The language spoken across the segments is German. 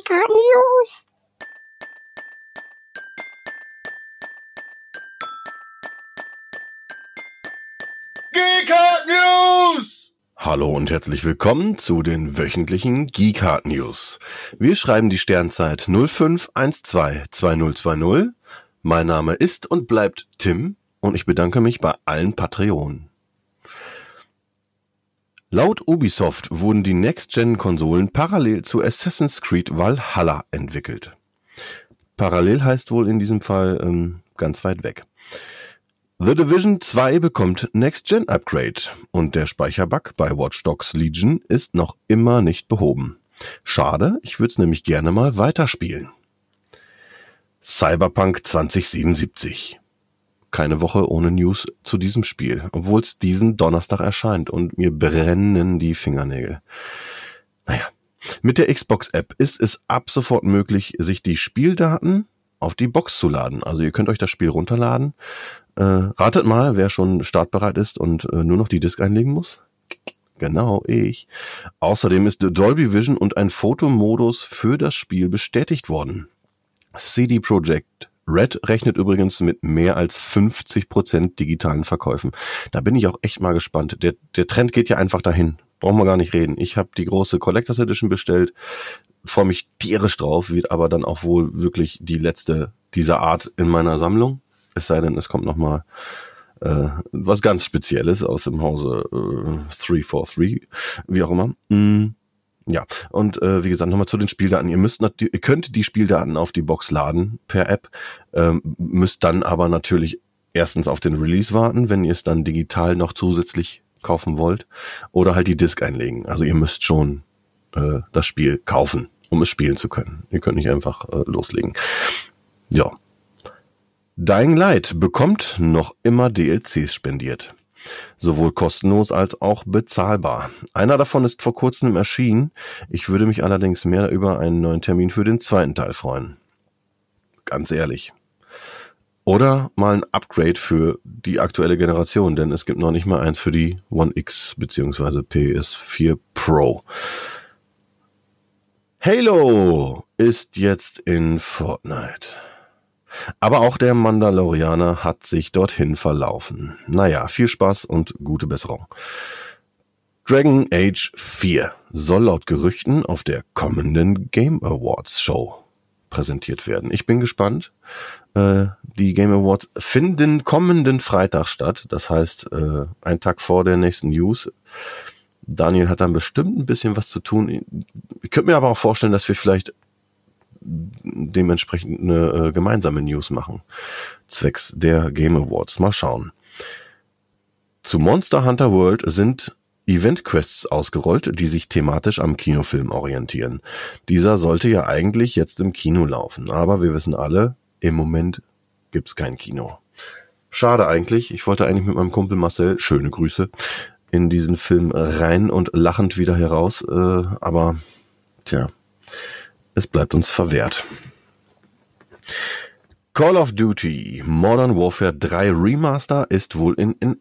Geeker News. Geekhard News! Hallo und herzlich willkommen zu den wöchentlichen Geekhard News. Wir schreiben die Sternzeit 05122020. Mein Name ist und bleibt Tim und ich bedanke mich bei allen Patreonen. Laut Ubisoft wurden die Next-Gen-Konsolen parallel zu Assassin's Creed Valhalla entwickelt. Parallel heißt wohl in diesem Fall ähm, ganz weit weg. The Division 2 bekommt Next-Gen-Upgrade und der Speicherbug bei Watch Dogs Legion ist noch immer nicht behoben. Schade, ich würde es nämlich gerne mal weiterspielen. Cyberpunk 2077 keine Woche ohne News zu diesem Spiel, obwohl es diesen Donnerstag erscheint und mir brennen die Fingernägel. Naja, mit der Xbox-App ist es ab sofort möglich, sich die Spieldaten auf die Box zu laden. Also ihr könnt euch das Spiel runterladen. Äh, ratet mal, wer schon startbereit ist und äh, nur noch die Disk einlegen muss. Genau, ich. Außerdem ist Dolby Vision und ein Fotomodus für das Spiel bestätigt worden. CD Projekt Red rechnet übrigens mit mehr als 50 Prozent digitalen Verkäufen. Da bin ich auch echt mal gespannt. Der, der Trend geht ja einfach dahin. Brauchen wir gar nicht reden. Ich habe die große Collectors Edition bestellt, freue mich tierisch drauf, wird aber dann auch wohl wirklich die letzte dieser Art in meiner Sammlung. Es sei denn, es kommt noch mal äh, was ganz Spezielles aus dem Hause äh, 343, wie auch immer. Mm. Ja, und äh, wie gesagt, nochmal zu den Spieldaten. Ihr müsst ihr könnt die Spieldaten auf die Box laden per App, ähm, müsst dann aber natürlich erstens auf den Release warten, wenn ihr es dann digital noch zusätzlich kaufen wollt, oder halt die Disk einlegen. Also ihr müsst schon äh, das Spiel kaufen, um es spielen zu können. Ihr könnt nicht einfach äh, loslegen. Ja. Dying Light bekommt noch immer DLCs spendiert. Sowohl kostenlos als auch bezahlbar. Einer davon ist vor kurzem erschienen. Ich würde mich allerdings mehr über einen neuen Termin für den zweiten Teil freuen. Ganz ehrlich. Oder mal ein Upgrade für die aktuelle Generation, denn es gibt noch nicht mal eins für die One X bzw. PS4 Pro. Halo ist jetzt in Fortnite. Aber auch der Mandalorianer hat sich dorthin verlaufen. Naja, viel Spaß und gute Besserung. Dragon Age 4 soll laut Gerüchten auf der kommenden Game Awards Show präsentiert werden. Ich bin gespannt. Äh, die Game Awards finden kommenden Freitag statt. Das heißt, äh, ein Tag vor der nächsten News. Daniel hat dann bestimmt ein bisschen was zu tun. Ich könnte mir aber auch vorstellen, dass wir vielleicht dementsprechend eine äh, gemeinsame News machen. Zwecks der Game Awards. Mal schauen. Zu Monster Hunter World sind Event-Quests ausgerollt, die sich thematisch am Kinofilm orientieren. Dieser sollte ja eigentlich jetzt im Kino laufen, aber wir wissen alle, im Moment gibt's kein Kino. Schade eigentlich, ich wollte eigentlich mit meinem Kumpel Marcel, schöne Grüße, in diesen Film rein und lachend wieder heraus, äh, aber tja, es bleibt uns verwehrt. Call of Duty Modern Warfare 3 Remaster ist wohl in, in,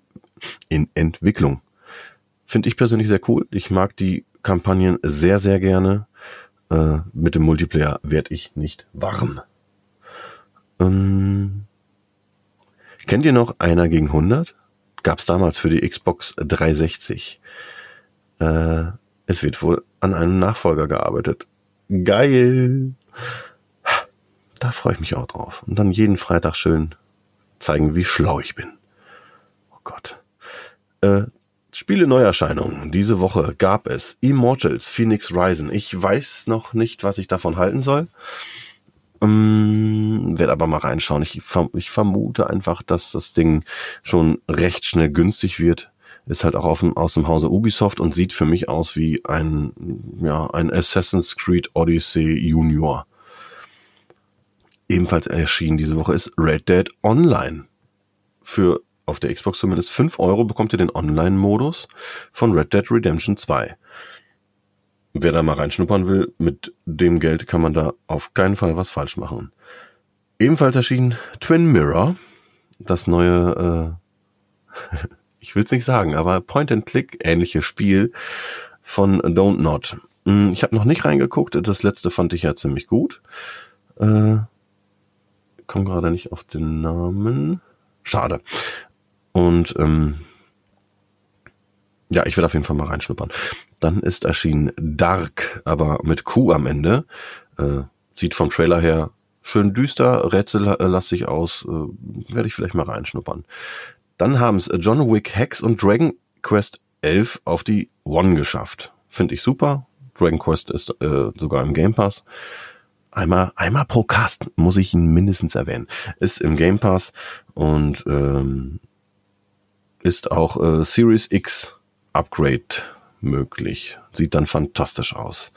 in Entwicklung. Finde ich persönlich sehr cool. Ich mag die Kampagnen sehr, sehr gerne. Äh, mit dem Multiplayer werde ich nicht warm. Ähm, kennt ihr noch Einer gegen 100? Gab's damals für die Xbox 360. Äh, es wird wohl an einem Nachfolger gearbeitet. Geil. Da freue ich mich auch drauf. Und dann jeden Freitag schön zeigen, wie schlau ich bin. Oh Gott. Äh, Spiele Neuerscheinungen. Diese Woche gab es Immortals Phoenix Rising. Ich weiß noch nicht, was ich davon halten soll. Ähm, werde aber mal reinschauen. Ich, ich vermute einfach, dass das Ding schon recht schnell günstig wird ist halt auch auf dem, aus dem Hause Ubisoft und sieht für mich aus wie ein, ja, ein Assassin's Creed Odyssey Junior. Ebenfalls erschienen diese Woche ist Red Dead Online. Für auf der Xbox zumindest 5 Euro bekommt ihr den Online-Modus von Red Dead Redemption 2. Wer da mal reinschnuppern will, mit dem Geld kann man da auf keinen Fall was falsch machen. Ebenfalls erschien Twin Mirror, das neue äh, ich will es nicht sagen, aber Point-and-Click ähnliche Spiel von Don't Not. Hm, ich habe noch nicht reingeguckt. Das letzte fand ich ja ziemlich gut. Äh, komme gerade nicht auf den Namen. Schade. Und ähm, ja, ich werde auf jeden Fall mal reinschnuppern. Dann ist erschienen Dark, aber mit Q am Ende. Äh, sieht vom Trailer her schön düster, rätsellastig aus. Äh, werde ich vielleicht mal reinschnuppern. Dann haben es John Wick Hex und Dragon Quest 11 auf die One geschafft. Finde ich super. Dragon Quest ist äh, sogar im Game Pass. Einmal, einmal pro Cast muss ich ihn mindestens erwähnen. Ist im Game Pass und ähm, ist auch äh, Series X Upgrade möglich. Sieht dann fantastisch aus.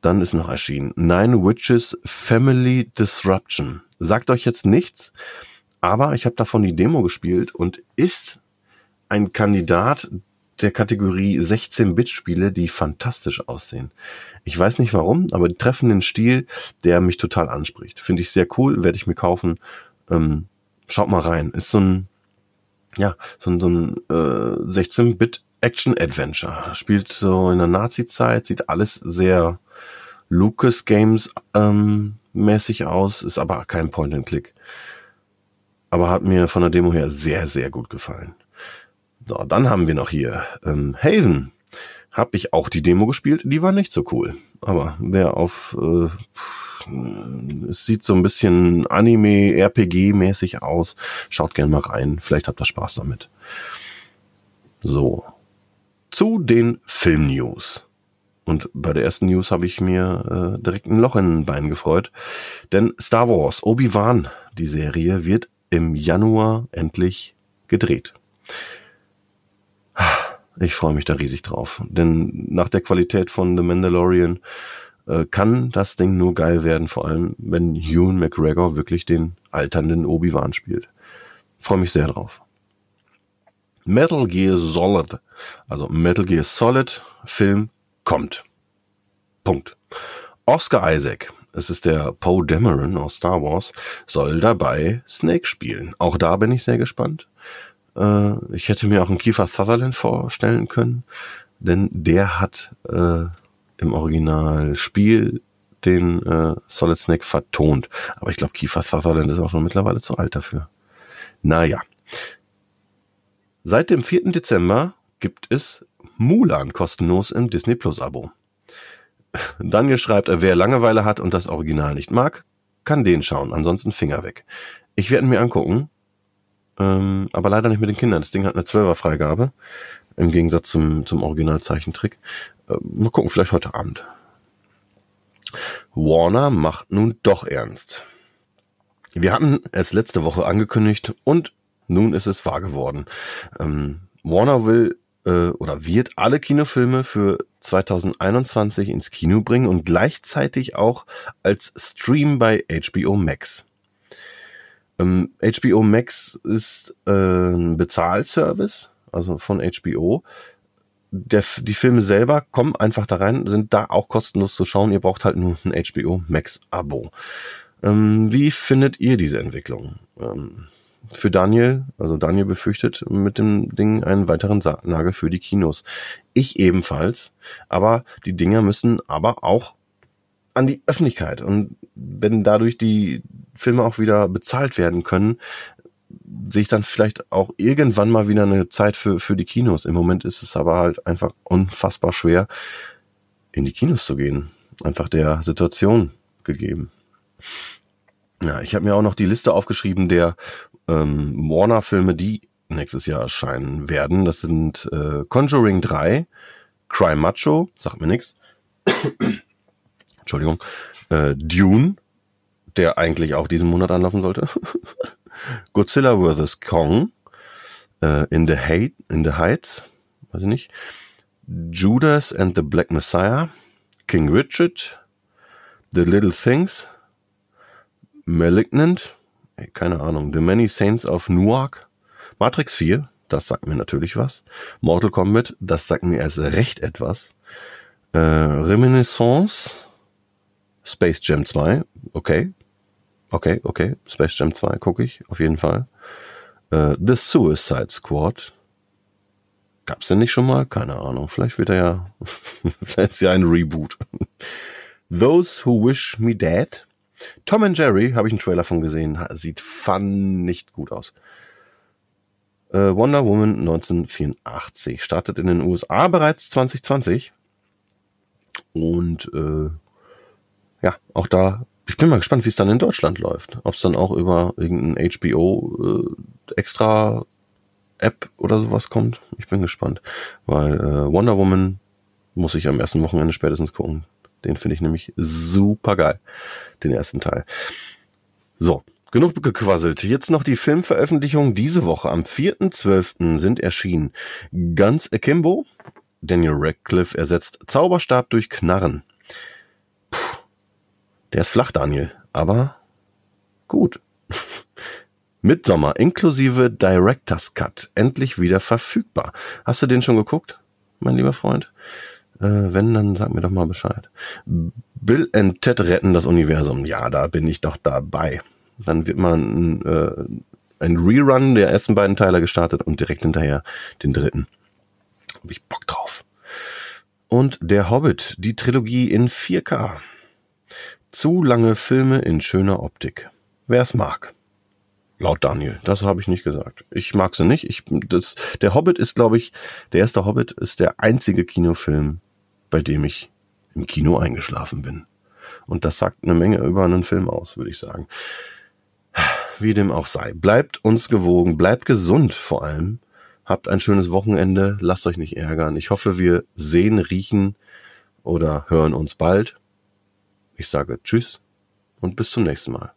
Dann ist noch erschienen Nine Witches Family Disruption. Sagt euch jetzt nichts, aber ich habe davon die Demo gespielt und ist ein Kandidat der Kategorie 16-Bit-Spiele, die fantastisch aussehen. Ich weiß nicht warum, aber die treffen den Stil, der mich total anspricht. Finde ich sehr cool, werde ich mir kaufen. Ähm, schaut mal rein. Ist so ein, ja, so ein, so ein äh, 16-Bit Action-Adventure. Spielt so in der Nazi-Zeit, sieht alles sehr Lucas Games ähm, mäßig aus, ist aber kein Point-and-Click. Aber hat mir von der Demo her sehr, sehr gut gefallen. So, dann haben wir noch hier ähm, Haven. Hab ich auch die Demo gespielt, die war nicht so cool. Aber wer auf äh, es sieht so ein bisschen Anime, RPG-mäßig aus. Schaut gerne mal rein. Vielleicht habt ihr Spaß damit. So. Zu den Film-News. Und bei der ersten News habe ich mir äh, direkt ein Loch in den Bein gefreut. Denn Star Wars, Obi-Wan, die Serie, wird im Januar endlich gedreht. Ich freue mich da riesig drauf. Denn nach der Qualität von The Mandalorian äh, kann das Ding nur geil werden, vor allem wenn Ewan McGregor wirklich den alternden Obi-Wan spielt. Freue mich sehr drauf. Metal Gear Solid, also Metal Gear Solid Film kommt. Punkt. Oscar Isaac, es ist der Poe Dameron aus Star Wars, soll dabei Snake spielen. Auch da bin ich sehr gespannt. Äh, ich hätte mir auch einen Kiefer Sutherland vorstellen können, denn der hat äh, im Originalspiel den äh, Solid Snake vertont. Aber ich glaube, Kiefer Sutherland ist auch schon mittlerweile zu alt dafür. Naja. Seit dem 4. Dezember gibt es Mulan kostenlos im Disney Plus Abo. Daniel schreibt, wer Langeweile hat und das Original nicht mag, kann den schauen. Ansonsten Finger weg. Ich werde mir angucken. Ähm, aber leider nicht mit den Kindern. Das Ding hat eine 12er Freigabe. Im Gegensatz zum, zum Originalzeichentrick. Äh, mal gucken, vielleicht heute Abend. Warner macht nun doch ernst. Wir hatten es letzte Woche angekündigt und nun ist es wahr geworden. Ähm, Warner will äh, oder wird alle Kinofilme für 2021 ins Kino bringen und gleichzeitig auch als Stream bei HBO Max. Ähm, HBO Max ist äh, ein Bezahlservice, also von HBO. Der, die Filme selber kommen einfach da rein, sind da auch kostenlos zu schauen. Ihr braucht halt nur ein HBO Max Abo. Ähm, wie findet ihr diese Entwicklung? Ähm, für Daniel, also Daniel befürchtet mit dem Ding einen weiteren Nagel für die Kinos. Ich ebenfalls. Aber die Dinger müssen aber auch an die Öffentlichkeit. Und wenn dadurch die Filme auch wieder bezahlt werden können, sehe ich dann vielleicht auch irgendwann mal wieder eine Zeit für, für die Kinos. Im Moment ist es aber halt einfach unfassbar schwer, in die Kinos zu gehen. Einfach der Situation gegeben. Ja, ich habe mir auch noch die Liste aufgeschrieben der ähm, Warner-Filme, die nächstes Jahr erscheinen werden. Das sind äh, Conjuring 3, Cry Macho, sagt mir nichts. Entschuldigung. Äh, Dune, der eigentlich auch diesen Monat anlaufen sollte. Godzilla vs. Kong, äh, in, the Hate, in the Heights, weiß ich nicht. Judas and the Black Messiah, King Richard, The Little Things, Malignant, keine Ahnung, The Many Saints of Newark, Matrix 4, das sagt mir natürlich was, Mortal Kombat, das sagt mir erst recht etwas, äh, Reminiscence, Space Jam 2, okay, okay, okay, Space Jam 2 gucke ich, auf jeden Fall, äh, The Suicide Squad, Gab's denn nicht schon mal? Keine Ahnung. Vielleicht wird er ja, vielleicht ist ja ein Reboot. Those Who Wish Me Dead. Tom and Jerry, habe ich einen Trailer von gesehen. Sieht fun nicht gut aus. Äh, Wonder Woman 1984 startet in den USA bereits 2020. Und äh, ja, auch da, ich bin mal gespannt, wie es dann in Deutschland läuft. Ob es dann auch über irgendein HBO äh, extra App oder sowas kommt. Ich bin gespannt. Weil äh, Wonder Woman muss ich am ersten Wochenende spätestens gucken. Den finde ich nämlich super geil. Den ersten Teil. So, genug gequasselt. Jetzt noch die Filmveröffentlichungen diese Woche. Am 4.12. sind erschienen Guns Akimbo. Daniel Radcliffe ersetzt Zauberstab durch Knarren. Puh, der ist flach, Daniel, aber gut. Midsommer inklusive Director's Cut endlich wieder verfügbar. Hast du den schon geguckt, mein lieber Freund? Äh, wenn, dann sag mir doch mal Bescheid. Bill and Ted retten das Universum. Ja, da bin ich doch dabei. Dann wird man äh, ein Rerun der ersten beiden Teile gestartet und direkt hinterher den dritten. Hab ich Bock drauf. Und Der Hobbit, die Trilogie in 4K. Zu lange Filme in schöner Optik. Wer es mag. Laut Daniel. Das habe ich nicht gesagt. Ich mag sie nicht. Ich, das, der Hobbit ist, glaube ich, der erste Hobbit ist der einzige Kinofilm, bei dem ich im Kino eingeschlafen bin. Und das sagt eine Menge über einen Film aus, würde ich sagen. Wie dem auch sei. Bleibt uns gewogen, bleibt gesund vor allem. Habt ein schönes Wochenende, lasst euch nicht ärgern. Ich hoffe, wir sehen, riechen oder hören uns bald. Ich sage Tschüss und bis zum nächsten Mal.